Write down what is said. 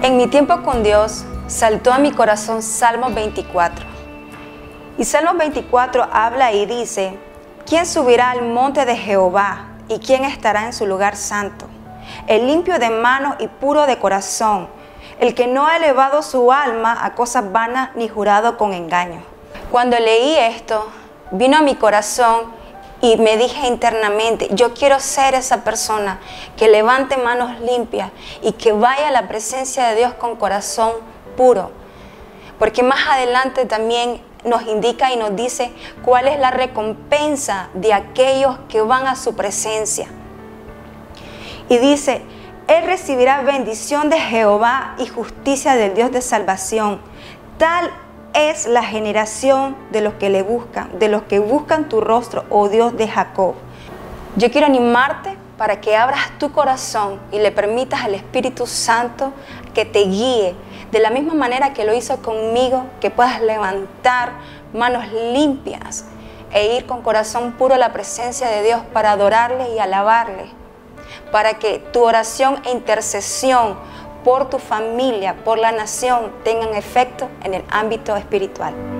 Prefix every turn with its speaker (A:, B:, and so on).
A: En mi tiempo con Dios saltó a mi corazón Salmo 24. Y Salmo 24 habla y dice, ¿quién subirá al monte de Jehová y quién estará en su lugar santo? El limpio de manos y puro de corazón, el que no ha elevado su alma a cosas vanas ni jurado con engaño. Cuando leí esto, vino a mi corazón y me dije internamente, yo quiero ser esa persona que levante manos limpias y que vaya a la presencia de Dios con corazón puro. Porque más adelante también nos indica y nos dice cuál es la recompensa de aquellos que van a su presencia. Y dice, Él recibirá bendición de Jehová y justicia del Dios de salvación. Tal es la generación de los que le buscan, de los que buscan tu rostro, oh Dios de Jacob. Yo quiero animarte para que abras tu corazón y le permitas al Espíritu Santo que te guíe de la misma manera que lo hizo conmigo, que puedas levantar manos limpias e ir con corazón puro a la presencia de Dios para adorarle y alabarle, para que tu oración e intercesión por tu familia, por la nación, tengan efecto en el ámbito espiritual.